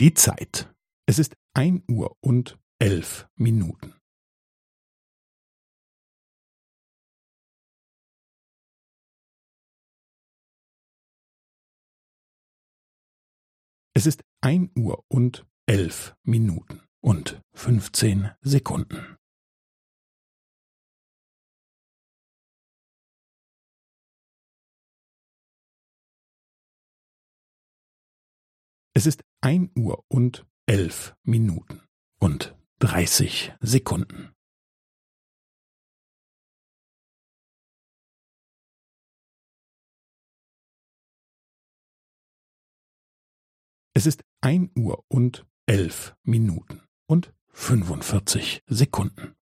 Die Zeit. Es ist ein Uhr und elf Minuten. Es ist ein Uhr und elf Minuten und fünfzehn Sekunden. Es ist ein Uhr und elf Minuten und dreißig Sekunden. Es ist ein Uhr und elf Minuten und fünfundvierzig Sekunden.